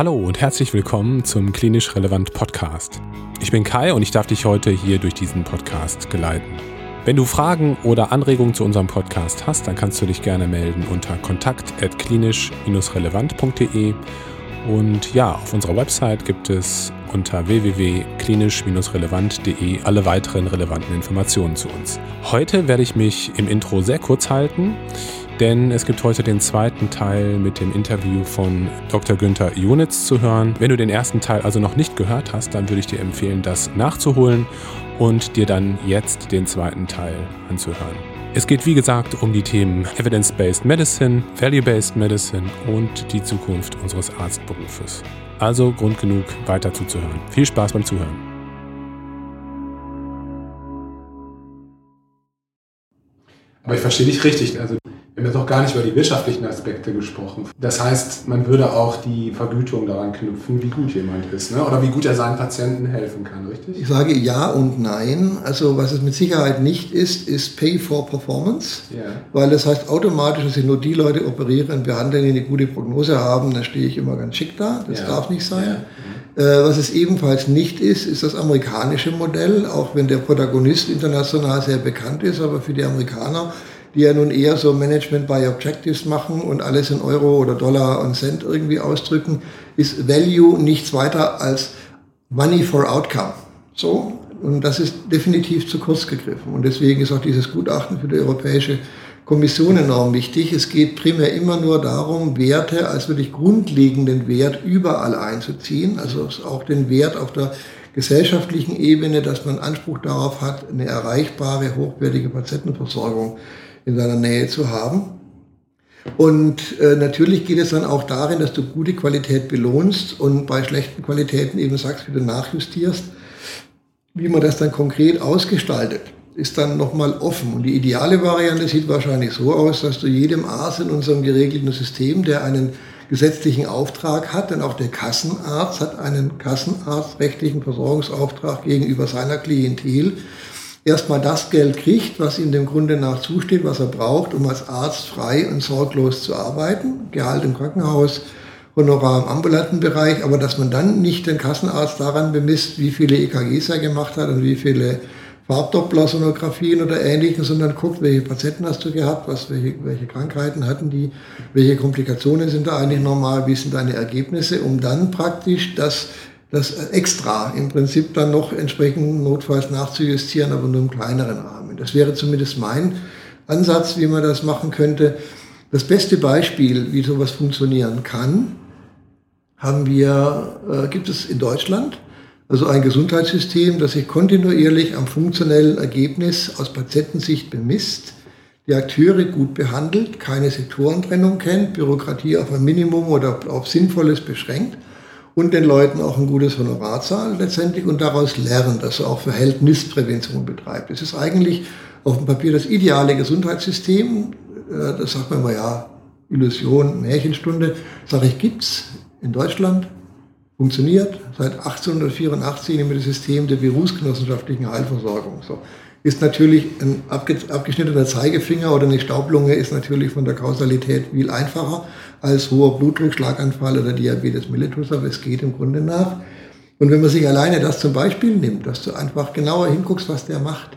Hallo und herzlich willkommen zum Klinisch Relevant Podcast. Ich bin Kai und ich darf dich heute hier durch diesen Podcast geleiten. Wenn du Fragen oder Anregungen zu unserem Podcast hast, dann kannst du dich gerne melden unter kontakt.klinisch-relevant.de und ja, auf unserer Website gibt es unter www.klinisch-relevant.de alle weiteren relevanten Informationen zu uns. Heute werde ich mich im Intro sehr kurz halten, denn es gibt heute den zweiten Teil mit dem Interview von Dr. Günther Junitz zu hören. Wenn du den ersten Teil also noch nicht gehört hast, dann würde ich dir empfehlen, das nachzuholen und dir dann jetzt den zweiten Teil anzuhören. Es geht wie gesagt um die Themen Evidence-Based Medicine, Value-Based Medicine und die Zukunft unseres Arztberufes. Also Grund genug, weiter zuzuhören. Viel Spaß beim Zuhören. Aber ich verstehe dich richtig. Also wir haben jetzt noch gar nicht über die wirtschaftlichen Aspekte gesprochen. Das heißt, man würde auch die Vergütung daran knüpfen, wie gut jemand ist ne? oder wie gut er seinen Patienten helfen kann, richtig? Ich sage ja und nein. Also was es mit Sicherheit nicht ist, ist Pay for Performance, yeah. weil das heißt automatisch, dass ich nur die Leute operiere und behandle, die eine gute Prognose haben, dann stehe ich immer ganz schick da. Das yeah. darf nicht sein. Yeah. Äh, was es ebenfalls nicht ist, ist das amerikanische Modell, auch wenn der Protagonist international sehr bekannt ist, aber für die Amerikaner die ja nun eher so Management by Objectives machen und alles in Euro oder Dollar und Cent irgendwie ausdrücken, ist Value nichts weiter als Money for Outcome. So, und das ist definitiv zu kurz gegriffen. Und deswegen ist auch dieses Gutachten für die Europäische Kommission enorm wichtig. Es geht primär immer nur darum, Werte als wirklich grundlegenden Wert überall einzuziehen, also auch den Wert auf der gesellschaftlichen Ebene, dass man Anspruch darauf hat, eine erreichbare, hochwertige Patientenversorgung in seiner Nähe zu haben. Und äh, natürlich geht es dann auch darin, dass du gute Qualität belohnst und bei schlechten Qualitäten eben sagst, wie du nachjustierst. Wie man das dann konkret ausgestaltet, ist dann nochmal offen. Und die ideale Variante sieht wahrscheinlich so aus, dass du jedem Arzt in unserem geregelten System, der einen gesetzlichen Auftrag hat, denn auch der Kassenarzt hat einen kassenarztrechtlichen Versorgungsauftrag gegenüber seiner Klientel, erstmal das Geld kriegt, was ihm dem Grunde nach zusteht, was er braucht, um als Arzt frei und sorglos zu arbeiten. Gehalt im Krankenhaus, Honorar im ambulanten Bereich, aber dass man dann nicht den Kassenarzt daran bemisst, wie viele EKGs er gemacht hat und wie viele Farbdoppler-Sonographien oder ähnlichen, sondern guckt, welche Patienten hast du gehabt, was, welche, welche Krankheiten hatten die, welche Komplikationen sind da eigentlich normal, wie sind deine Ergebnisse, um dann praktisch das das extra im Prinzip dann noch entsprechend notfalls nachzujustieren, aber nur im kleineren Rahmen. Das wäre zumindest mein Ansatz, wie man das machen könnte. Das beste Beispiel, wie sowas funktionieren kann, haben wir, äh, gibt es in Deutschland. Also ein Gesundheitssystem, das sich kontinuierlich am funktionellen Ergebnis aus Patientensicht bemisst, die Akteure gut behandelt, keine Sektorentrennung kennt, Bürokratie auf ein Minimum oder auf Sinnvolles beschränkt und den Leuten auch ein gutes Honorar zahlt letztendlich und daraus lernt, dass er auch Verhältnisprävention betreibt. Es ist eigentlich auf dem Papier das ideale Gesundheitssystem. Äh, das sagt man immer, ja, Illusion, Märchenstunde. Sage ich, gibt's in Deutschland, funktioniert seit 1884 immer das System der berufsgenossenschaftlichen Heilversorgung. So ist natürlich ein abgeschnittener Zeigefinger oder eine Staublunge ist natürlich von der Kausalität viel einfacher als hoher Blutdruck, Schlaganfall oder Diabetes mellitus, aber es geht im Grunde nach. Und wenn man sich alleine das zum Beispiel nimmt, dass du einfach genauer hinguckst, was der macht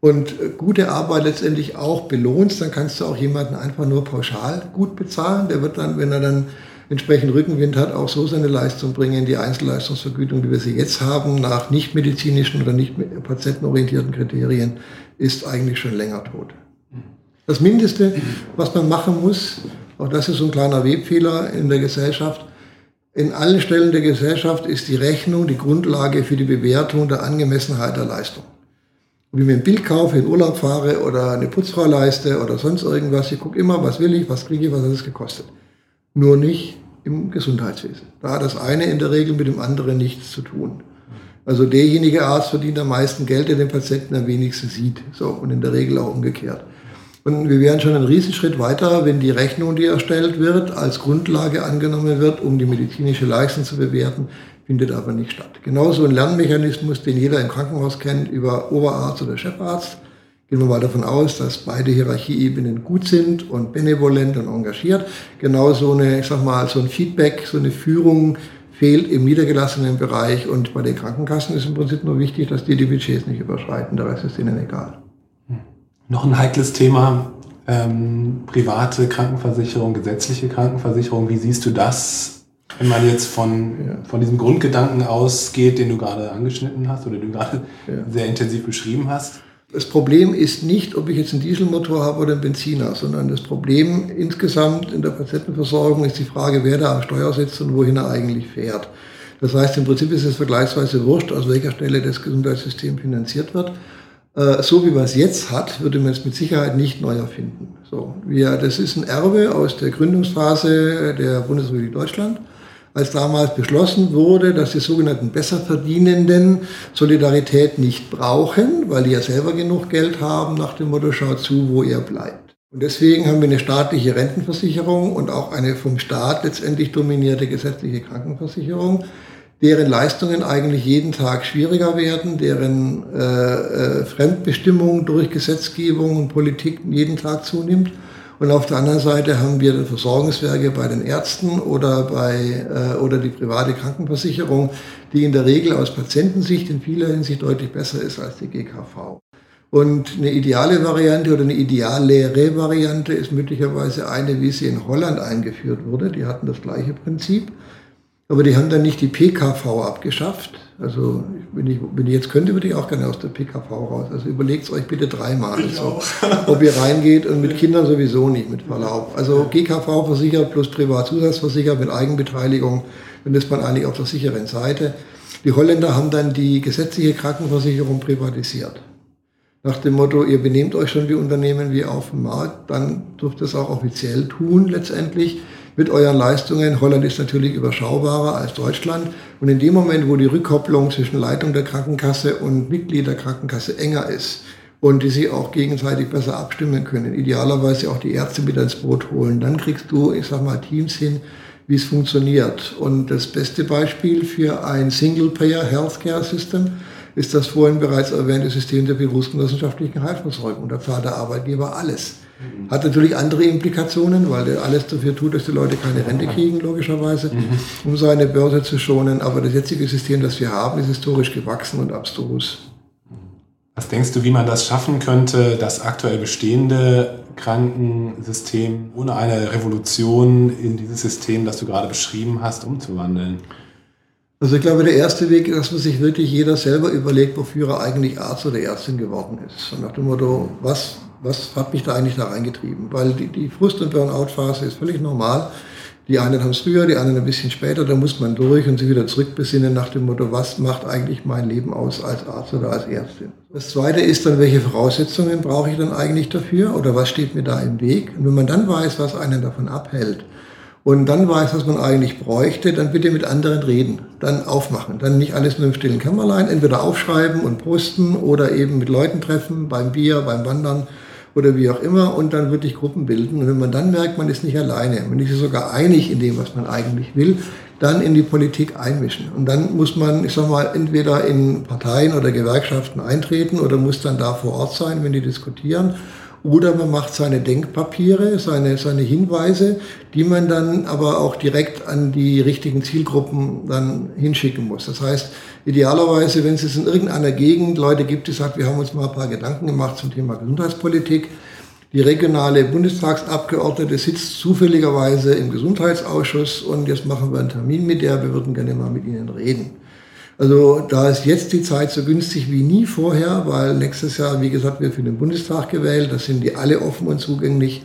und gute Arbeit letztendlich auch belohnst, dann kannst du auch jemanden einfach nur pauschal gut bezahlen. Der wird dann, wenn er dann entsprechend Rückenwind hat, auch so seine Leistung bringen. Die Einzelleistungsvergütung, die wir sie jetzt haben, nach nicht medizinischen oder nicht patientenorientierten Kriterien, ist eigentlich schon länger tot. Das Mindeste, was man machen muss, auch das ist so ein kleiner Webfehler in der Gesellschaft, in allen Stellen der Gesellschaft ist die Rechnung die Grundlage für die Bewertung der Angemessenheit der Leistung. Wie mir ein Bild kaufe, in Urlaub fahre oder eine Putzfrau leiste oder sonst irgendwas, ich gucke immer, was will ich, was kriege ich, was hat es gekostet nur nicht im Gesundheitswesen. Da hat das eine in der Regel mit dem anderen nichts zu tun. Also derjenige Arzt verdient am meisten Geld, der den Patienten am wenigsten sieht. So, und in der Regel auch umgekehrt. Und wir wären schon einen Riesenschritt weiter, wenn die Rechnung, die erstellt wird, als Grundlage angenommen wird, um die medizinische Leistung zu bewerten, findet aber nicht statt. Genauso ein Lernmechanismus, den jeder im Krankenhaus kennt, über Oberarzt oder Chefarzt, Gehen wir mal davon aus, dass beide Hierarchieebenen gut sind und benevolent und engagiert. Genau so eine, ich sag mal, so ein Feedback, so eine Führung fehlt im niedergelassenen Bereich und bei den Krankenkassen ist im Prinzip nur wichtig, dass die die Budgets nicht überschreiten, der Rest ist ihnen egal. Noch ein heikles Thema, ähm, private Krankenversicherung, gesetzliche Krankenversicherung, wie siehst du das, wenn man jetzt von, ja. von diesem Grundgedanken ausgeht, den du gerade angeschnitten hast oder den du gerade ja. sehr intensiv beschrieben hast? Das Problem ist nicht, ob ich jetzt einen Dieselmotor habe oder einen Benziner, sondern das Problem insgesamt in der Patientenversorgung ist die Frage, wer da am Steuer sitzt und wohin er eigentlich fährt. Das heißt, im Prinzip ist es vergleichsweise wurscht, aus welcher Stelle das Gesundheitssystem finanziert wird. Äh, so wie man es jetzt hat, würde man es mit Sicherheit nicht neu erfinden. So, wir, das ist ein Erbe aus der Gründungsphase der Bundesrepublik Deutschland als damals beschlossen wurde, dass die sogenannten Besserverdienenden Solidarität nicht brauchen, weil die ja selber genug Geld haben, nach dem Motto, schaut zu, wo ihr bleibt. Und deswegen haben wir eine staatliche Rentenversicherung und auch eine vom Staat letztendlich dominierte gesetzliche Krankenversicherung, deren Leistungen eigentlich jeden Tag schwieriger werden, deren äh, äh, Fremdbestimmung durch Gesetzgebung und Politik jeden Tag zunimmt und auf der anderen Seite haben wir Versorgungswerke bei den Ärzten oder, bei, äh, oder die private Krankenversicherung, die in der Regel aus Patientensicht in vieler Hinsicht deutlich besser ist als die GKV. Und eine ideale Variante oder eine idealere Variante ist möglicherweise eine, wie sie in Holland eingeführt wurde. Die hatten das gleiche Prinzip. Aber die haben dann nicht die PKV abgeschafft. Also wenn ich, wenn ich jetzt könnte, würde ich auch gerne aus der PKV raus. Also überlegt es euch bitte dreimal, so, ob ihr reingeht und mit Kindern sowieso nicht, mit Verlaub. Also GKV versichert plus Privatzusatzversichert mit Eigenbeteiligung, dann ist man eigentlich auf der sicheren Seite. Die Holländer haben dann die gesetzliche Krankenversicherung privatisiert. Nach dem Motto, ihr benehmt euch schon wie Unternehmen wie auf dem Markt, dann dürft ihr es auch offiziell tun letztendlich mit euren Leistungen. Holland ist natürlich überschaubarer als Deutschland. Und in dem Moment, wo die Rückkopplung zwischen Leitung der Krankenkasse und Mitglied der Krankenkasse enger ist und die sich auch gegenseitig besser abstimmen können, idealerweise auch die Ärzte mit ins Boot holen, dann kriegst du, ich sag mal, Teams hin, wie es funktioniert. Und das beste Beispiel für ein Single-Payer Healthcare System ist das vorhin bereits erwähnte System der berufsgenossenschaftlichen Heilversorgung. Da zahlt der Arbeitgeber alles. Hat natürlich andere Implikationen, weil er alles dafür tut, dass die Leute keine Rente kriegen, logischerweise, mhm. um seine Börse zu schonen. Aber das jetzige System, das wir haben, ist historisch gewachsen und abstrus. Was denkst du, wie man das schaffen könnte, das aktuell bestehende Krankensystem ohne eine Revolution in dieses System, das du gerade beschrieben hast, umzuwandeln? Also ich glaube, der erste Weg ist, dass man sich wirklich jeder selber überlegt, wofür er eigentlich Arzt oder Ärztin geworden ist. Und nach dem Motto, was was hat mich da eigentlich da reingetrieben? Weil die, die Frust- und Burnout-Phase ist völlig normal. Die einen haben es früher, die anderen ein bisschen später, da muss man durch und sich wieder zurückbesinnen nach dem Motto, was macht eigentlich mein Leben aus als Arzt oder als Ärztin. Das zweite ist dann, welche Voraussetzungen brauche ich dann eigentlich dafür oder was steht mir da im Weg? Und wenn man dann weiß, was einen davon abhält, und dann weiß, was man eigentlich bräuchte, dann bitte mit anderen reden, dann aufmachen, dann nicht alles nur im stillen Kämmerlein, entweder aufschreiben und posten oder eben mit Leuten treffen, beim Bier, beim Wandern oder wie auch immer und dann wirklich Gruppen bilden. Und wenn man dann merkt, man ist nicht alleine, man ist sogar einig in dem, was man eigentlich will, dann in die Politik einmischen. Und dann muss man, ich sag mal, entweder in Parteien oder Gewerkschaften eintreten oder muss dann da vor Ort sein, wenn die diskutieren oder man macht seine Denkpapiere, seine, seine Hinweise, die man dann aber auch direkt an die richtigen Zielgruppen dann hinschicken muss. Das heißt, idealerweise, wenn es in irgendeiner Gegend Leute gibt, die sagen, wir haben uns mal ein paar Gedanken gemacht zum Thema Gesundheitspolitik, die regionale Bundestagsabgeordnete sitzt zufälligerweise im Gesundheitsausschuss und jetzt machen wir einen Termin mit der, wir würden gerne mal mit Ihnen reden. Also da ist jetzt die Zeit so günstig wie nie vorher, weil nächstes Jahr, wie gesagt, wird für den Bundestag gewählt. Da sind die alle offen und zugänglich.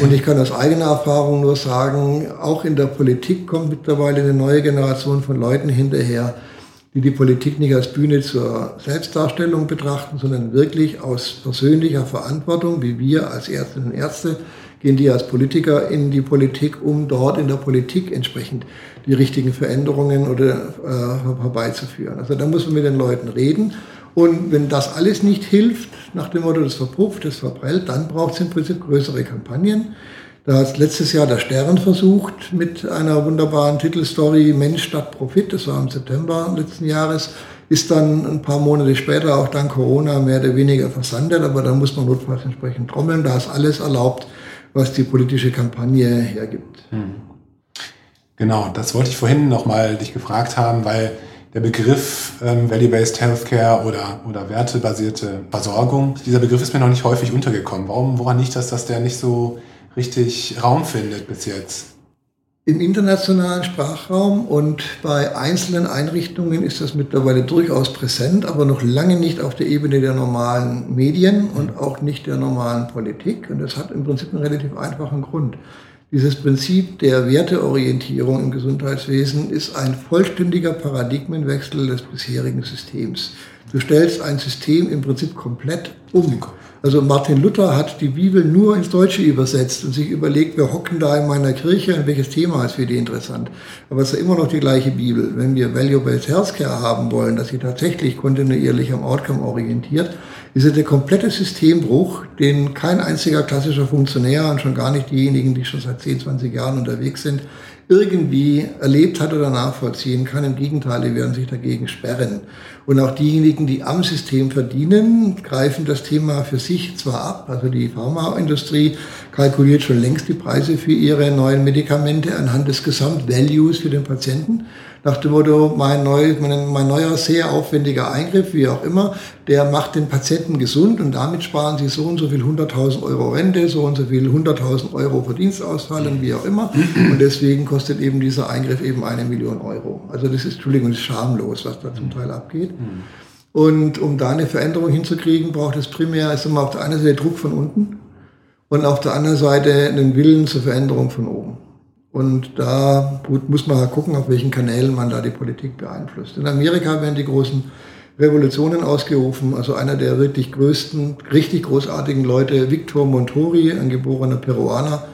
Und ich kann aus eigener Erfahrung nur sagen, auch in der Politik kommt mittlerweile eine neue Generation von Leuten hinterher, die die Politik nicht als Bühne zur Selbstdarstellung betrachten, sondern wirklich aus persönlicher Verantwortung, wie wir als Ärztinnen und Ärzte, gehen die als Politiker in die Politik, um dort in der Politik entsprechend die richtigen Veränderungen oder äh, herbeizuführen. Also da muss man mit den Leuten reden. Und wenn das alles nicht hilft, nach dem Motto, das verpufft, das verprellt, dann braucht es im Prinzip größere Kampagnen. Da hat letztes Jahr der Stern versucht mit einer wunderbaren Titelstory Mensch statt Profit, das war im September letzten Jahres, ist dann ein paar Monate später auch dank Corona mehr oder weniger versandet, aber da muss man notfalls entsprechend trommeln, da ist alles erlaubt, was die politische Kampagne hergibt. Hm. Genau, das wollte ich vorhin nochmal dich gefragt haben, weil der Begriff ähm, Value-Based Healthcare oder, oder wertebasierte Versorgung, dieser Begriff ist mir noch nicht häufig untergekommen. Warum, woran liegt das, dass der nicht so richtig Raum findet bis jetzt? Im internationalen Sprachraum und bei einzelnen Einrichtungen ist das mittlerweile durchaus präsent, aber noch lange nicht auf der Ebene der normalen Medien und auch nicht der normalen Politik. Und das hat im Prinzip einen relativ einfachen Grund. Dieses Prinzip der Werteorientierung im Gesundheitswesen ist ein vollständiger Paradigmenwechsel des bisherigen Systems. Du stellst ein System im Prinzip komplett um. Also Martin Luther hat die Bibel nur ins Deutsche übersetzt und sich überlegt, wir hocken da in meiner Kirche und welches Thema ist für die interessant. Aber es ist immer noch die gleiche Bibel. Wenn wir Value-Based Healthcare haben wollen, dass sie tatsächlich kontinuierlich am Outcome orientiert, ist es der komplette Systembruch, den kein einziger klassischer Funktionär und schon gar nicht diejenigen, die schon seit 10, 20 Jahren unterwegs sind, irgendwie erlebt hat oder nachvollziehen kann. Im Gegenteil, die werden sich dagegen sperren. Und auch diejenigen, die am System verdienen, greifen das Thema für sich zwar ab. Also die Pharmaindustrie kalkuliert schon längst die Preise für ihre neuen Medikamente anhand des Gesamtvalues für den Patienten nach dem Motto, mein, neu, mein, mein neuer, sehr aufwendiger Eingriff, wie auch immer, der macht den Patienten gesund und damit sparen sie so und so viel 100.000 Euro Rente, so und so viel 100.000 Euro Verdienstausfall und wie auch immer. Und deswegen kostet eben dieser Eingriff eben eine Million Euro. Also das ist, Entschuldigung, das ist schamlos, was da zum Teil abgeht. Und um da eine Veränderung hinzukriegen, braucht es primär, ist immer auf der einen Seite Druck von unten und auf der anderen Seite einen Willen zur Veränderung von oben. Und da gut, muss man halt gucken, auf welchen Kanälen man da die Politik beeinflusst. In Amerika werden die großen Revolutionen ausgerufen. Also einer der wirklich größten, richtig großartigen Leute, Victor Montori, ein geborener Peruaner,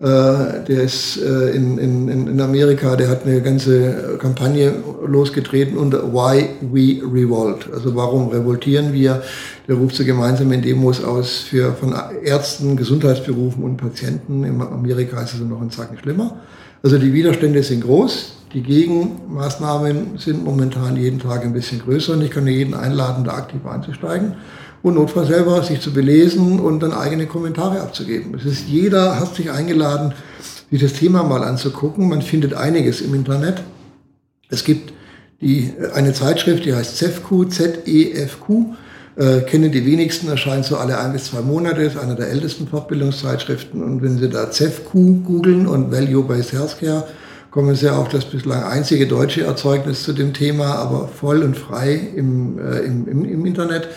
der ist äh, in, in, in Amerika, der hat eine ganze Kampagne losgetreten unter Why We Revolt. Also warum revoltieren wir? Der ruft so gemeinsame Demos aus für, von Ärzten, Gesundheitsberufen und Patienten. In Amerika ist es noch ein Zacken schlimmer. Also die Widerstände sind groß. Die Gegenmaßnahmen sind momentan jeden Tag ein bisschen größer und ich kann jeden einladen, da aktiv einzusteigen und notfalls selber sich zu belesen und dann eigene Kommentare abzugeben. Es ist jeder hat sich eingeladen, sich das Thema mal anzugucken. Man findet einiges im Internet. Es gibt die, eine Zeitschrift, die heißt ZEFQ, Z-E-F-Q. Äh, kennen die wenigsten, erscheint so alle ein bis zwei Monate, ist eine der ältesten Fortbildungszeitschriften. Und wenn Sie da ZEFQ googeln und Value-Based Healthcare, kommen Sie auf das bislang einzige deutsche Erzeugnis zu dem Thema, aber voll und frei im, äh, im, im, im Internet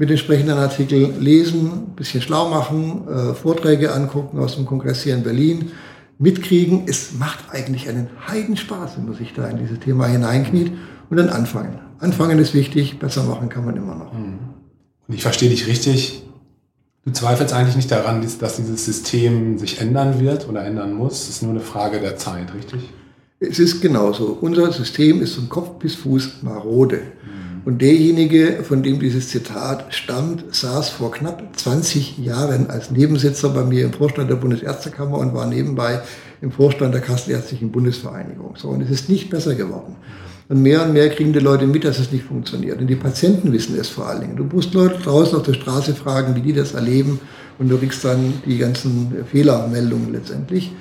mit entsprechenden Artikeln lesen, ein bisschen schlau machen, äh, Vorträge angucken aus dem Kongress hier in Berlin, mitkriegen. Es macht eigentlich einen Heidenspaß, wenn man sich da in dieses Thema hineinkniet und dann anfangen. Anfangen ist wichtig, besser machen kann man immer noch. Mhm. Und ich verstehe dich richtig. Du zweifelst eigentlich nicht daran, dass dieses System sich ändern wird oder ändern muss. Es ist nur eine Frage der Zeit, richtig? Es ist genauso. Unser System ist von Kopf bis Fuß marode. Und derjenige, von dem dieses Zitat stammt, saß vor knapp 20 Jahren als Nebensitzer bei mir im Vorstand der Bundesärztekammer und war nebenbei im Vorstand der Kassenärztlichen Bundesvereinigung. So, und es ist nicht besser geworden. Und mehr und mehr kriegen die Leute mit, dass es nicht funktioniert. Und die Patienten wissen es vor allen Dingen. Du musst Leute draußen auf der Straße fragen, wie die das erleben. Und du kriegst dann die ganzen Fehlermeldungen letztendlich.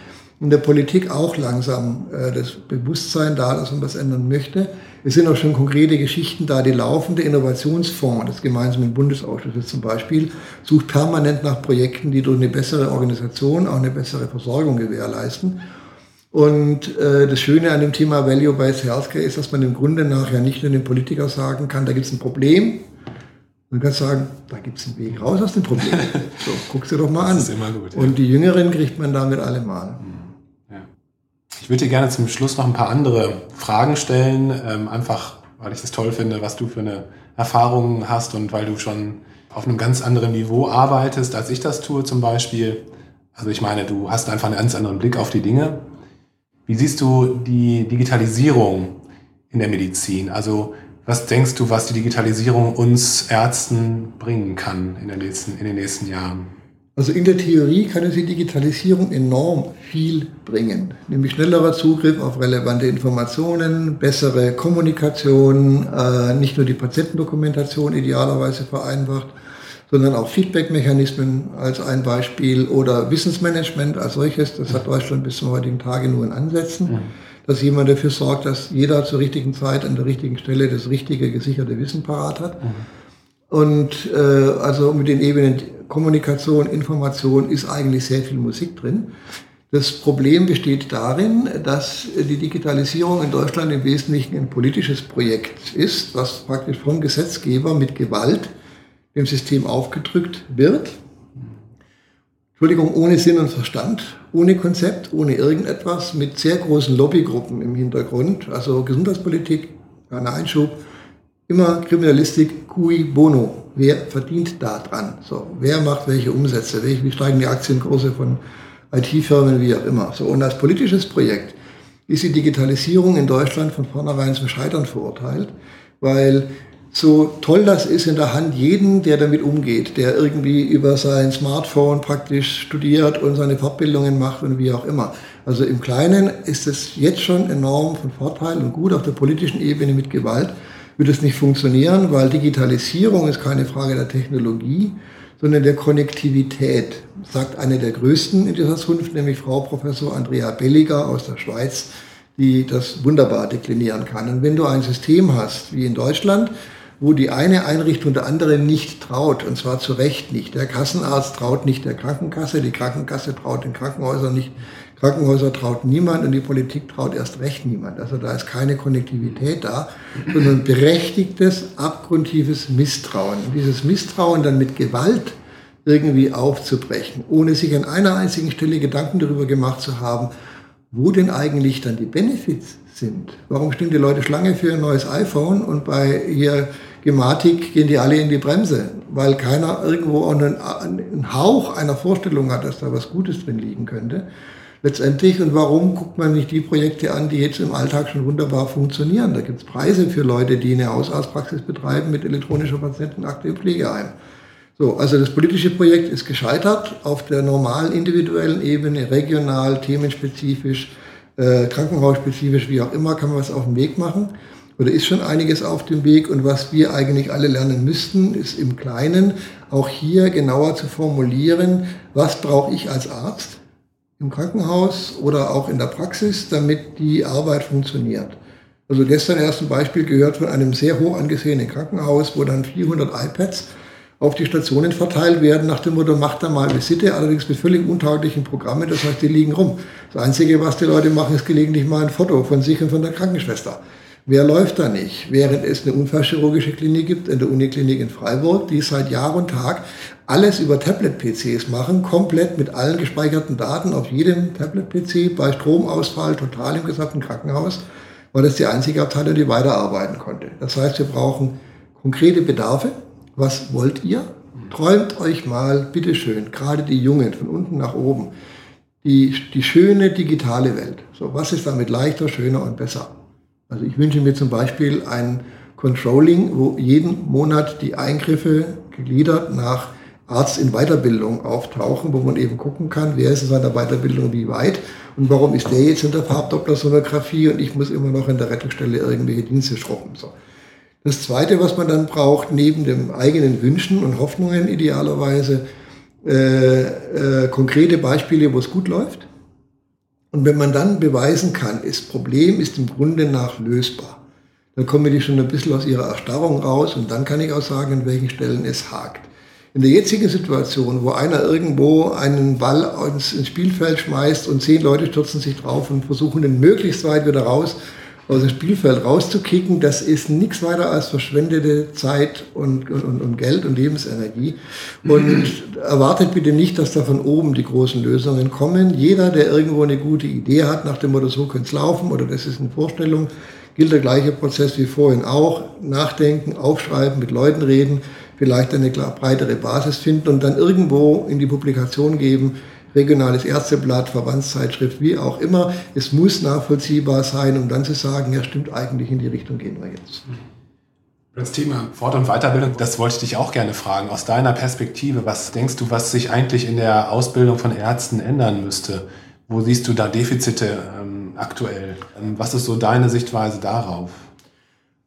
In der Politik auch langsam äh, das Bewusstsein da, dass man was ändern möchte. Es sind auch schon konkrete Geschichten da. Die laufende Innovationsfonds des gemeinsamen Bundesausschusses zum Beispiel sucht permanent nach Projekten, die durch eine bessere Organisation auch eine bessere Versorgung gewährleisten. Und äh, das Schöne an dem Thema Value-Based Healthcare ist, dass man im Grunde nachher nicht nur den Politiker sagen kann, da gibt es ein Problem. Man kann sagen, da gibt es einen Weg raus aus dem Problem. So, guck's dir doch mal an. Das ist immer gut. Ja. Und die Jüngeren kriegt man damit alle mal. Ich würde dir gerne zum Schluss noch ein paar andere Fragen stellen, ähm, einfach weil ich es toll finde, was du für eine Erfahrung hast und weil du schon auf einem ganz anderen Niveau arbeitest, als ich das tue zum Beispiel. Also ich meine, du hast einfach einen ganz anderen Blick auf die Dinge. Wie siehst du die Digitalisierung in der Medizin? Also was denkst du, was die Digitalisierung uns Ärzten bringen kann in nächsten, in den nächsten Jahren? Also in der Theorie kann es die Digitalisierung enorm viel bringen, nämlich schnellerer Zugriff auf relevante Informationen, bessere Kommunikation, äh, nicht nur die Patientendokumentation idealerweise vereinfacht, sondern auch Feedback-Mechanismen als ein Beispiel oder Wissensmanagement als solches. Das hat Deutschland bis zum heutigen Tage nur in Ansätzen. dass jemand dafür sorgt, dass jeder zur richtigen Zeit an der richtigen Stelle das richtige, gesicherte Wissen parat hat. Und äh, also mit den Ebenen Kommunikation, Information ist eigentlich sehr viel Musik drin. Das Problem besteht darin, dass die Digitalisierung in Deutschland im Wesentlichen ein politisches Projekt ist, was praktisch vom Gesetzgeber mit Gewalt dem System aufgedrückt wird. Entschuldigung, ohne Sinn und Verstand, ohne Konzept, ohne irgendetwas, mit sehr großen Lobbygruppen im Hintergrund, also Gesundheitspolitik, ein Einschub, immer Kriminalistik, cui bono. Wer verdient da dran? So, wer macht welche Umsätze? Wie steigen die Aktienkurse von IT-Firmen, wie auch immer. So, und als politisches Projekt ist die Digitalisierung in Deutschland von vornherein zum Scheitern verurteilt, weil so toll das ist in der Hand jeden, der damit umgeht, der irgendwie über sein Smartphone praktisch studiert und seine Fortbildungen macht und wie auch immer. Also im Kleinen ist es jetzt schon enorm von Vorteil und gut auf der politischen Ebene mit Gewalt wird es nicht funktionieren, weil Digitalisierung ist keine Frage der Technologie, sondern der Konnektivität, sagt eine der größten in dieser Zunft, nämlich Frau Professor Andrea Belliger aus der Schweiz, die das wunderbar deklinieren kann. Und wenn du ein System hast, wie in Deutschland, wo die eine Einrichtung der anderen nicht traut, und zwar zu Recht nicht. Der Kassenarzt traut nicht der Krankenkasse, die Krankenkasse traut den Krankenhäusern nicht, Krankenhäuser traut niemand und die Politik traut erst recht niemand. Also da ist keine Konnektivität da, sondern berechtigtes, abgrundtiefes Misstrauen. Und dieses Misstrauen dann mit Gewalt irgendwie aufzubrechen, ohne sich an einer einzigen Stelle Gedanken darüber gemacht zu haben, wo denn eigentlich dann die Benefits sind. Warum stehen die Leute Schlange für ein neues iPhone und bei hier Gematik gehen die alle in die Bremse, weil keiner irgendwo einen, einen Hauch einer Vorstellung hat, dass da was Gutes drin liegen könnte letztendlich. Und warum guckt man nicht die Projekte an, die jetzt im Alltag schon wunderbar funktionieren? Da gibt es Preise für Leute, die eine Hausarztpraxis betreiben mit elektronischer Patientenakte im Pflegeheim. So, also das politische Projekt ist gescheitert auf der normalen individuellen Ebene, regional, themenspezifisch, äh, krankenhausspezifisch, wie auch immer, kann man was auf den Weg machen. Oder ist schon einiges auf dem Weg. Und was wir eigentlich alle lernen müssten, ist im Kleinen auch hier genauer zu formulieren, was brauche ich als Arzt? Im Krankenhaus oder auch in der Praxis, damit die Arbeit funktioniert. Also gestern erst ein Beispiel gehört von einem sehr hoch angesehenen Krankenhaus, wo dann 400 iPads auf die Stationen verteilt werden, nach dem Motto, macht da mal Visite, allerdings mit völlig untauglichen Programmen, das heißt, die liegen rum. Das Einzige, was die Leute machen, ist gelegentlich mal ein Foto von sich und von der Krankenschwester. Wer läuft da nicht? Während es eine unfallchirurgische Klinik gibt, in der Uniklinik in Freiburg, die seit Jahr und Tag alles über Tablet-PCs machen, komplett mit allen gespeicherten Daten auf jedem Tablet-PC bei Stromausfall total im gesamten Krankenhaus, weil das die einzige Abteilung, die weiterarbeiten konnte. Das heißt, wir brauchen konkrete Bedarfe. Was wollt ihr? Träumt euch mal, bitteschön, gerade die Jungen von unten nach oben, die, die schöne digitale Welt. So, was ist damit leichter, schöner und besser? Also ich wünsche mir zum Beispiel ein Controlling, wo jeden Monat die Eingriffe gegliedert nach Arzt in Weiterbildung auftauchen, wo man eben gucken kann, wer ist in seiner Weiterbildung wie weit und warum ist der jetzt in der Farbdopplersonographie und ich muss immer noch in der Rettungsstelle irgendwelche Dienste schrubben. So. Das Zweite, was man dann braucht, neben dem eigenen Wünschen und Hoffnungen idealerweise, äh, äh, konkrete Beispiele, wo es gut läuft. Und wenn man dann beweisen kann, das Problem ist im Grunde nach lösbar, dann kommen die schon ein bisschen aus ihrer Erstarrung raus und dann kann ich auch sagen, an welchen Stellen es hakt. In der jetzigen Situation, wo einer irgendwo einen Ball ins, ins Spielfeld schmeißt und zehn Leute stürzen sich drauf und versuchen den möglichst weit wieder raus aus dem Spielfeld rauszukicken, das ist nichts weiter als verschwendete Zeit und, und, und Geld und Lebensenergie. Und erwartet bitte nicht, dass da von oben die großen Lösungen kommen. Jeder, der irgendwo eine gute Idee hat, nach dem Motto, so könnte es laufen oder das ist eine Vorstellung, gilt der gleiche Prozess wie vorhin auch. Nachdenken, aufschreiben, mit Leuten reden, vielleicht eine breitere Basis finden und dann irgendwo in die Publikation geben, regionales Ärzteblatt, Verbandszeitschrift, wie auch immer. Es muss nachvollziehbar sein, um dann zu sagen, ja stimmt, eigentlich in die Richtung gehen wir jetzt. Das Thema Fort- und Weiterbildung, das wollte ich dich auch gerne fragen. Aus deiner Perspektive, was denkst du, was sich eigentlich in der Ausbildung von Ärzten ändern müsste? Wo siehst du da Defizite ähm, aktuell? Ähm, was ist so deine Sichtweise darauf?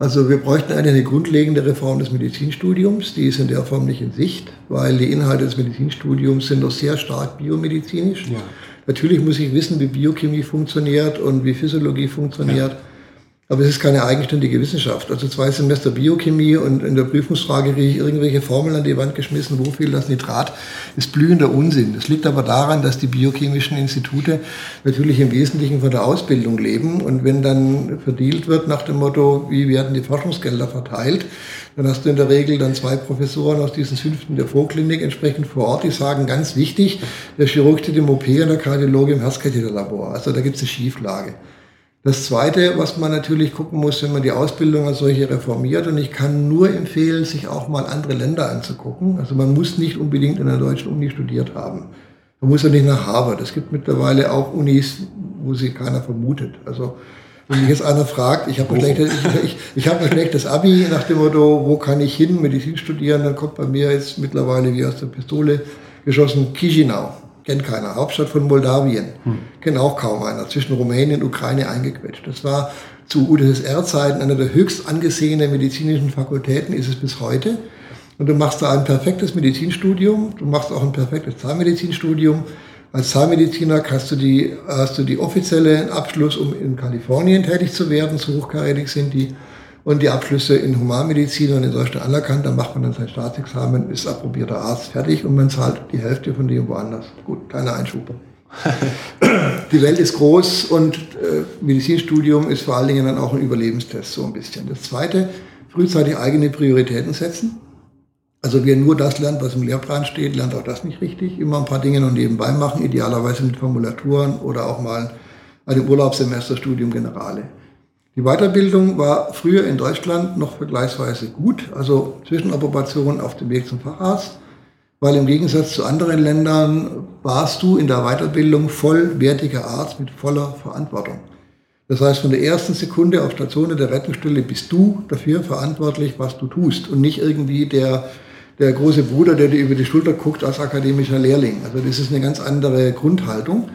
Also wir bräuchten eine, eine grundlegende Reform des Medizinstudiums. Die ist in der Form nicht in Sicht, weil die Inhalte des Medizinstudiums sind noch sehr stark biomedizinisch. Ja. Natürlich muss ich wissen, wie Biochemie funktioniert und wie Physiologie funktioniert. Ja. Aber es ist keine eigenständige Wissenschaft. Also zwei Semester Biochemie und in der Prüfungsfrage kriege ich irgendwelche Formeln an die Wand geschmissen, wo viel das Nitrat ist blühender Unsinn. Das liegt aber daran, dass die biochemischen Institute natürlich im Wesentlichen von der Ausbildung leben. Und wenn dann verdealt wird nach dem Motto, wie werden die Forschungsgelder verteilt, dann hast du in der Regel dann zwei Professoren aus diesen fünften der Vorklinik entsprechend vor Ort, die sagen, ganz wichtig, der Chirurg steht im OP und der Kardiologe im Herzkatheterlabor. Also da gibt es eine Schieflage. Das Zweite, was man natürlich gucken muss, wenn man die Ausbildung als solche reformiert, und ich kann nur empfehlen, sich auch mal andere Länder anzugucken. Also man muss nicht unbedingt in einer deutschen Uni studiert haben. Man muss ja nicht nach Harvard. Es gibt mittlerweile auch Unis, wo sie keiner vermutet. Also wenn mich jetzt einer fragt, ich habe ein, schlechtes, ich, ich, ich hab ein schlechtes Abi nach dem Motto, wo kann ich hin, Medizin studieren, dann kommt bei mir jetzt mittlerweile wie aus der Pistole geschossen Chisinau. Kennt keiner. Hauptstadt von Moldawien. Hm. Kennt auch kaum einer. Zwischen Rumänien und Ukraine eingequetscht. Das war zu UdSSR-Zeiten einer der höchst angesehenen medizinischen Fakultäten, ist es bis heute. Und du machst da ein perfektes Medizinstudium. Du machst auch ein perfektes Zahnmedizinstudium. Als Zahnmediziner hast du die, hast du die offizielle Abschluss, um in Kalifornien tätig zu werden. So hochkarätig sind die und die Abschlüsse in Humanmedizin und in Deutschland anerkannt. Dann macht man dann sein Staatsexamen, ist approbierter Arzt, fertig und man zahlt die Hälfte von dem woanders. Gut, kleiner Einschub. die Welt ist groß und äh, Medizinstudium ist vor allen Dingen dann auch ein Überlebenstest, so ein bisschen. Das zweite, frühzeitig eigene Prioritäten setzen. Also wer nur das lernt, was im Lehrplan steht, lernt auch das nicht richtig. Immer ein paar Dinge noch nebenbei machen, idealerweise mit Formulaturen oder auch mal einem Urlaubssemesterstudium Generale. Die Weiterbildung war früher in Deutschland noch vergleichsweise gut, also Zwischenoperation auf dem Weg zum Facharzt, weil im Gegensatz zu anderen Ländern warst du in der Weiterbildung vollwertiger Arzt mit voller Verantwortung. Das heißt, von der ersten Sekunde auf Station der Rettungsstelle bist du dafür verantwortlich, was du tust und nicht irgendwie der, der große Bruder, der dir über die Schulter guckt als akademischer Lehrling. Also das ist eine ganz andere Grundhaltung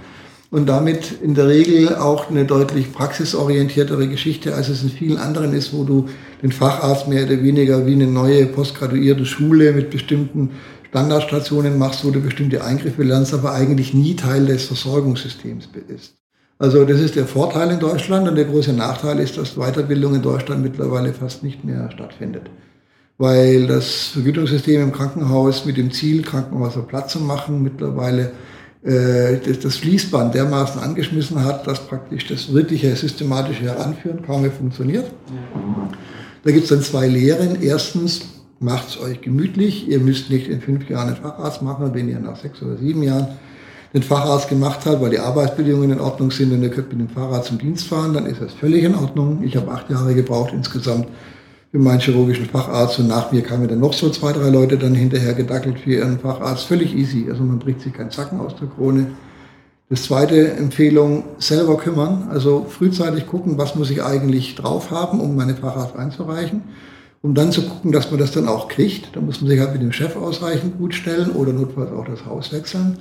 und damit in der Regel auch eine deutlich praxisorientiertere Geschichte, als es in vielen anderen ist, wo du den Facharzt mehr oder weniger wie eine neue postgraduierte Schule mit bestimmten Standardstationen machst, wo du bestimmte Eingriffe lernst, aber eigentlich nie Teil des Versorgungssystems bist. Also das ist der Vorteil in Deutschland und der große Nachteil ist, dass Weiterbildung in Deutschland mittlerweile fast nicht mehr stattfindet. Weil das Vergütungssystem im Krankenhaus mit dem Ziel, Krankenhäuser platt zu machen, mittlerweile das Fließband dermaßen angeschmissen hat, dass praktisch das wirkliche systematische Heranführen kaum mehr funktioniert. Da gibt es dann zwei Lehren. Erstens, macht es euch gemütlich. Ihr müsst nicht in fünf Jahren einen Facharzt machen, wenn ihr nach sechs oder sieben Jahren den Facharzt gemacht habt, weil die Arbeitsbedingungen in Ordnung sind und ihr könnt mit dem Fahrrad zum Dienst fahren, dann ist das völlig in Ordnung. Ich habe acht Jahre gebraucht insgesamt für meinen chirurgischen Facharzt und nach mir kamen dann noch so zwei, drei Leute dann hinterher gedackelt für ihren Facharzt. Völlig easy. Also man bricht sich keinen Zacken aus der Krone. Das zweite Empfehlung, selber kümmern. Also frühzeitig gucken, was muss ich eigentlich drauf haben, um meine Facharzt einzureichen. Um dann zu gucken, dass man das dann auch kriegt. Da muss man sich halt mit dem Chef ausreichend gut stellen oder notfalls auch das Haus wechseln.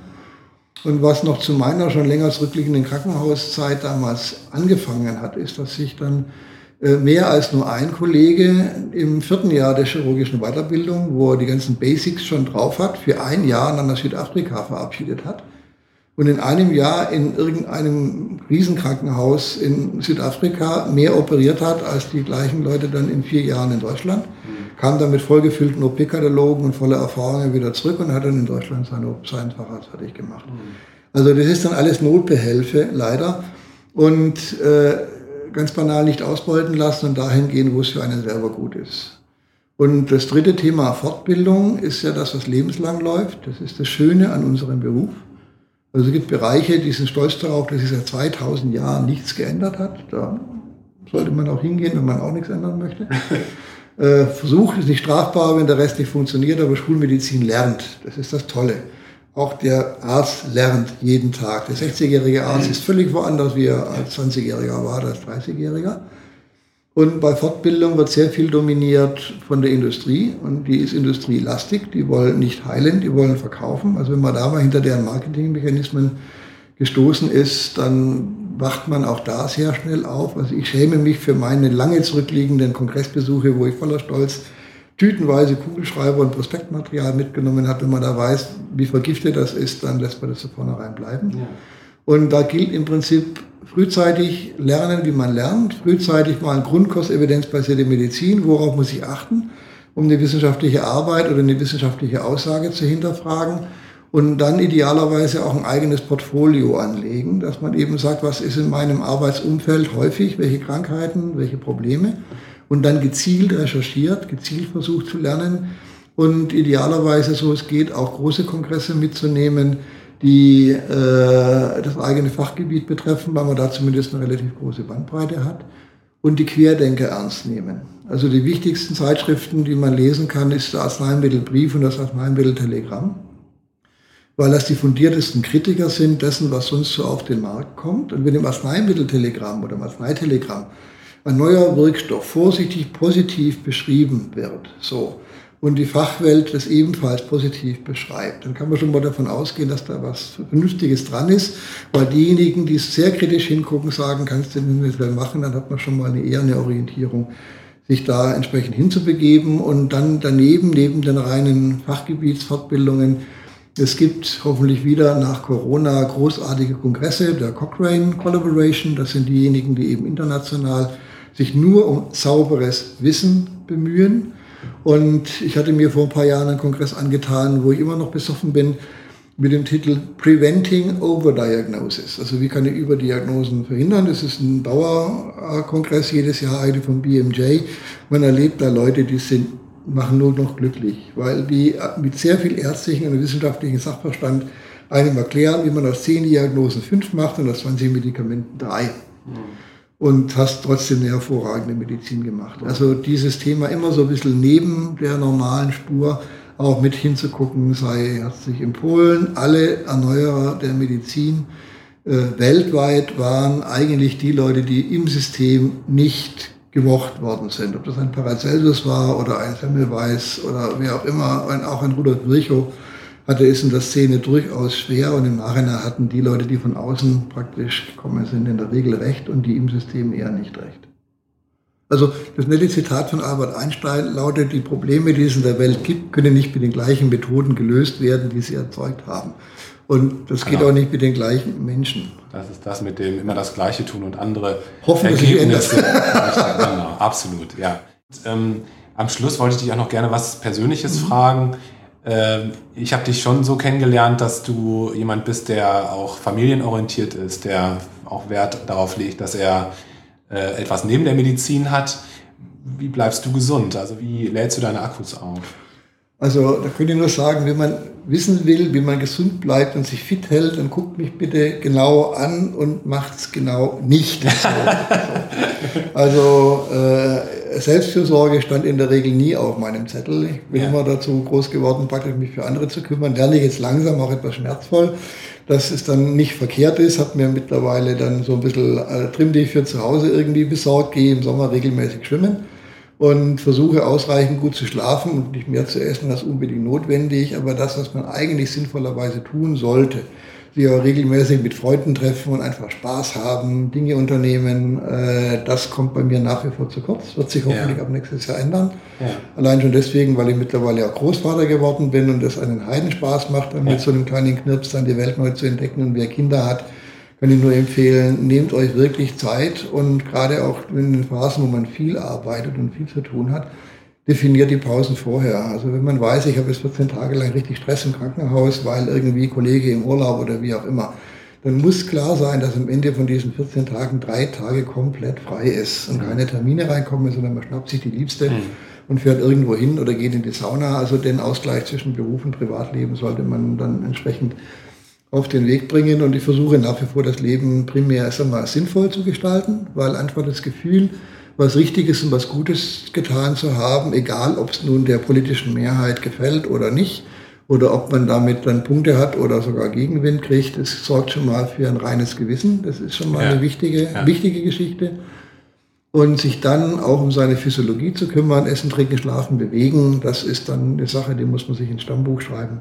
Und was noch zu meiner schon länger zurückliegenden Krankenhauszeit damals angefangen hat, ist, dass sich dann mehr als nur ein Kollege im vierten Jahr der chirurgischen Weiterbildung, wo er die ganzen Basics schon drauf hat, für ein Jahr nach Südafrika verabschiedet hat und in einem Jahr in irgendeinem Riesenkrankenhaus in Südafrika mehr operiert hat als die gleichen Leute dann in vier Jahren in Deutschland, mhm. kam dann mit vollgefüllten OP-Katalogen und voller Erfahrungen wieder zurück und hat dann in Deutschland seine, seinen Facharzt fertig gemacht. Mhm. Also das ist dann alles Notbehelfe, leider. Und äh, ganz banal nicht ausbeuten lassen und dahin gehen, wo es für einen selber gut ist. Und das dritte Thema Fortbildung ist ja das, was lebenslang läuft. Das ist das Schöne an unserem Beruf. Also es gibt Bereiche, die sind stolz darauf, dass sich seit 2000 Jahren nichts geändert hat. Da sollte man auch hingehen, wenn man auch nichts ändern möchte. äh, Versuch ist nicht strafbar, wenn der Rest nicht funktioniert, aber Schulmedizin lernt. Das ist das Tolle. Auch der Arzt lernt jeden Tag. Der 60-jährige Arzt ist völlig woanders, wie er als 20-Jähriger war, als 30-Jähriger. Und bei Fortbildung wird sehr viel dominiert von der Industrie und die ist industrielastig. Die wollen nicht heilen, die wollen verkaufen. Also wenn man da mal hinter deren Marketingmechanismen gestoßen ist, dann wacht man auch da sehr schnell auf. Also ich schäme mich für meine lange zurückliegenden Kongressbesuche, wo ich voller Stolz tütenweise Kugelschreiber und Prospektmaterial mitgenommen hat. Wenn man da weiß, wie vergiftet das ist, dann lässt man das von vornherein bleiben. Ja. Und da gilt im Prinzip frühzeitig lernen, wie man lernt, frühzeitig mal ein Grundkurs evidenzbasierte Medizin, worauf muss ich achten, um eine wissenschaftliche Arbeit oder eine wissenschaftliche Aussage zu hinterfragen und dann idealerweise auch ein eigenes Portfolio anlegen, dass man eben sagt, was ist in meinem Arbeitsumfeld häufig, welche Krankheiten, welche Probleme und dann gezielt recherchiert, gezielt versucht zu lernen und idealerweise, so es geht, auch große Kongresse mitzunehmen, die äh, das eigene Fachgebiet betreffen, weil man da zumindest eine relativ große Bandbreite hat und die Querdenker ernst nehmen. Also die wichtigsten Zeitschriften, die man lesen kann, ist der Arzneimittelbrief und das Arzneimitteltelegramm weil das die fundiertesten Kritiker sind dessen, was sonst so auf den Markt kommt. Und wenn im Arzneimitteltelegramm oder im Arzneitelegramm ein neuer Wirkstoff vorsichtig positiv beschrieben wird, so, und die Fachwelt das ebenfalls positiv beschreibt, dann kann man schon mal davon ausgehen, dass da was Vernünftiges dran ist, weil diejenigen, die sehr kritisch hingucken, sagen, kannst du nicht mehr machen, dann hat man schon mal eine eher eine Orientierung, sich da entsprechend hinzubegeben und dann daneben, neben den reinen Fachgebietsfortbildungen, es gibt hoffentlich wieder nach Corona großartige Kongresse der Cochrane Collaboration. Das sind diejenigen, die eben international sich nur um sauberes Wissen bemühen. Und ich hatte mir vor ein paar Jahren einen Kongress angetan, wo ich immer noch besoffen bin, mit dem Titel Preventing Overdiagnosis. Also wie kann ich Überdiagnosen verhindern? Das ist ein Dauerkongress jedes Jahr, eine vom BMJ. Man erlebt da Leute, die sind machen nur noch glücklich, weil die mit sehr viel ärztlichen und wissenschaftlichen Sachverstand einem erklären, wie man aus zehn Diagnosen fünf macht und aus 20 Medikamenten drei. Mhm. Und hast trotzdem eine hervorragende Medizin gemacht. Also dieses Thema immer so ein bisschen neben der normalen Spur auch mit hinzugucken, sei herzlich empfohlen. Alle Erneuerer der Medizin äh, weltweit waren eigentlich die Leute, die im System nicht gemocht worden sind. Ob das ein Paracelsus war oder ein Semmelweis oder wer auch immer, auch ein Rudolf Virchow hatte es in der Szene durchaus schwer und im Nachhinein hatten die Leute, die von außen praktisch gekommen sind, in der Regel recht und die im System eher nicht recht. Also das nette Zitat von Albert Einstein lautet, die Probleme, die es in der Welt gibt, können nicht mit den gleichen Methoden gelöst werden, die sie erzeugt haben. Und das geht genau. auch nicht mit den gleichen Menschen. Das ist das mit dem immer das Gleiche tun und andere Hoffen, Ergebnisse. genau, absolut, ja. Und, ähm, am Schluss wollte ich dich auch noch gerne was Persönliches mhm. fragen. Ähm, ich habe dich schon so kennengelernt, dass du jemand bist, der auch familienorientiert ist, der auch Wert darauf legt, dass er äh, etwas neben der Medizin hat. Wie bleibst du gesund? Also wie lädst du deine Akkus auf? Also da könnte ich nur sagen, wenn man wissen will, wie man gesund bleibt und sich fit hält, dann guckt mich bitte genau an und macht's genau nicht. So. also äh, Selbstfürsorge stand in der Regel nie auf meinem Zettel. Ich bin ja. immer dazu groß geworden, praktisch mich für andere zu kümmern. Lerne ich jetzt langsam auch etwas schmerzvoll. Dass es dann nicht verkehrt ist, hat mir mittlerweile dann so ein bisschen äh, Trim, die ich für zu Hause irgendwie besorgt, gehe im Sommer regelmäßig schwimmen und versuche ausreichend gut zu schlafen und nicht mehr zu essen als unbedingt notwendig. Aber das, was man eigentlich sinnvollerweise tun sollte, auch regelmäßig mit Freunden treffen und einfach Spaß haben, Dinge unternehmen, äh, das kommt bei mir nach wie vor zu kurz. Wird sich hoffentlich ja. ab nächstes Jahr ändern. Ja. Allein schon deswegen, weil ich mittlerweile auch Großvater geworden bin und das einen Heidenspaß macht, dann ja. mit so einem kleinen Knirps dann die Welt neu zu entdecken und wer Kinder hat, kann ich nur empfehlen, nehmt euch wirklich Zeit und gerade auch in den Phasen, wo man viel arbeitet und viel zu tun hat, definiert die Pausen vorher. Also wenn man weiß, ich habe jetzt 14 Tage lang richtig Stress im Krankenhaus, weil irgendwie Kollege im Urlaub oder wie auch immer, dann muss klar sein, dass am Ende von diesen 14 Tagen drei Tage komplett frei ist und keine Termine reinkommen, sondern man schnappt sich die Liebste mhm. und fährt irgendwo hin oder geht in die Sauna. Also den Ausgleich zwischen Beruf und Privatleben sollte man dann entsprechend auf den Weg bringen und ich versuche nach wie vor das Leben primär sag mal, sinnvoll zu gestalten, weil einfach das Gefühl, was Richtiges und was Gutes getan zu haben, egal ob es nun der politischen Mehrheit gefällt oder nicht, oder ob man damit dann Punkte hat oder sogar Gegenwind kriegt, das sorgt schon mal für ein reines Gewissen. Das ist schon mal ja. eine wichtige, ja. wichtige Geschichte. Und sich dann auch um seine Physiologie zu kümmern, Essen, Trinken, Schlafen, Bewegen, das ist dann eine Sache, die muss man sich ins Stammbuch schreiben.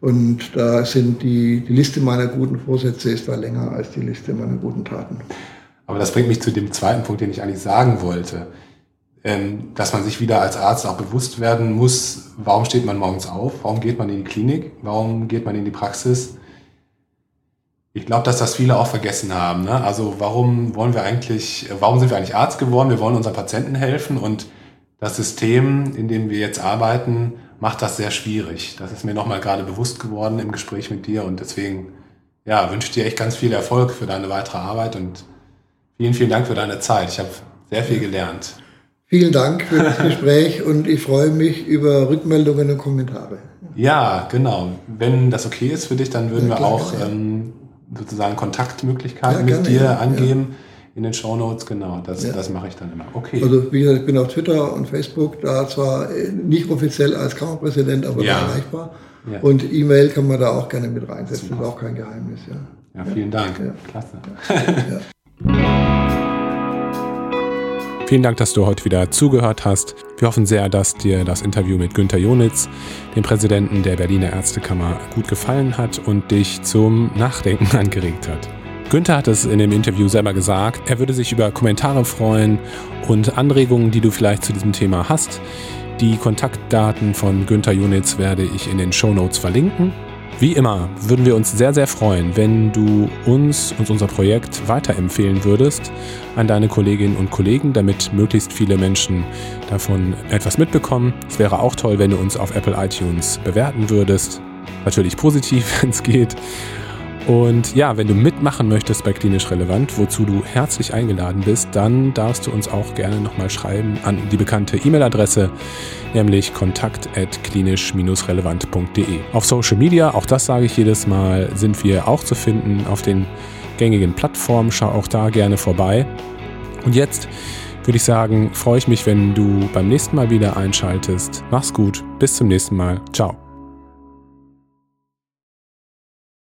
Und da sind die, die Liste meiner guten Vorsätze ist da länger als die Liste meiner guten Taten. Aber das bringt mich zu dem zweiten Punkt, den ich eigentlich sagen wollte. Ähm, dass man sich wieder als Arzt auch bewusst werden muss, warum steht man morgens auf, warum geht man in die Klinik, warum geht man in die Praxis. Ich glaube, dass das viele auch vergessen haben. Ne? Also warum wollen wir eigentlich, warum sind wir eigentlich Arzt geworden? Wir wollen unseren Patienten helfen und das System, in dem wir jetzt arbeiten, macht das sehr schwierig. Das ist mir nochmal gerade bewusst geworden im Gespräch mit dir und deswegen ja, wünsche ich dir echt ganz viel Erfolg für deine weitere Arbeit und vielen, vielen Dank für deine Zeit. Ich habe sehr viel gelernt. Vielen Dank für das Gespräch und ich freue mich über Rückmeldungen und Kommentare. Ja, genau. Wenn das okay ist für dich, dann würden ja, wir auch ähm, sozusagen Kontaktmöglichkeiten ja, mit dir ja, angeben in den Show Notes. Genau, das, das mache ich dann immer. Okay. Also wie gesagt, ich bin auf Twitter und Facebook, da zwar nicht offiziell als Kammerpräsident, aber ja. erreichbar. Und E-Mail kann man da auch gerne mit reinsetzen, das ist auch kein Geheimnis. Ja, vielen Dank. Klasse. Vielen Dank, dass du heute wieder zugehört hast. Wir hoffen sehr, dass dir das Interview mit Günter Jonitz, dem Präsidenten der Berliner Ärztekammer, gut gefallen hat und dich zum Nachdenken angeregt hat. Günther hat es in dem Interview selber gesagt, er würde sich über Kommentare freuen und Anregungen, die du vielleicht zu diesem Thema hast. Die Kontaktdaten von Günther Junitz werde ich in den Show Notes verlinken. Wie immer würden wir uns sehr, sehr freuen, wenn du uns und unser Projekt weiterempfehlen würdest an deine Kolleginnen und Kollegen, damit möglichst viele Menschen davon etwas mitbekommen. Es wäre auch toll, wenn du uns auf Apple iTunes bewerten würdest. Natürlich positiv, wenn es geht. Und ja, wenn du mitmachen möchtest bei Klinisch Relevant, wozu du herzlich eingeladen bist, dann darfst du uns auch gerne nochmal schreiben an die bekannte E-Mail-Adresse, nämlich kontakt.klinisch-relevant.de. Auf Social Media, auch das sage ich jedes Mal, sind wir auch zu finden auf den gängigen Plattformen. Schau auch da gerne vorbei. Und jetzt würde ich sagen, freue ich mich, wenn du beim nächsten Mal wieder einschaltest. Mach's gut, bis zum nächsten Mal. Ciao.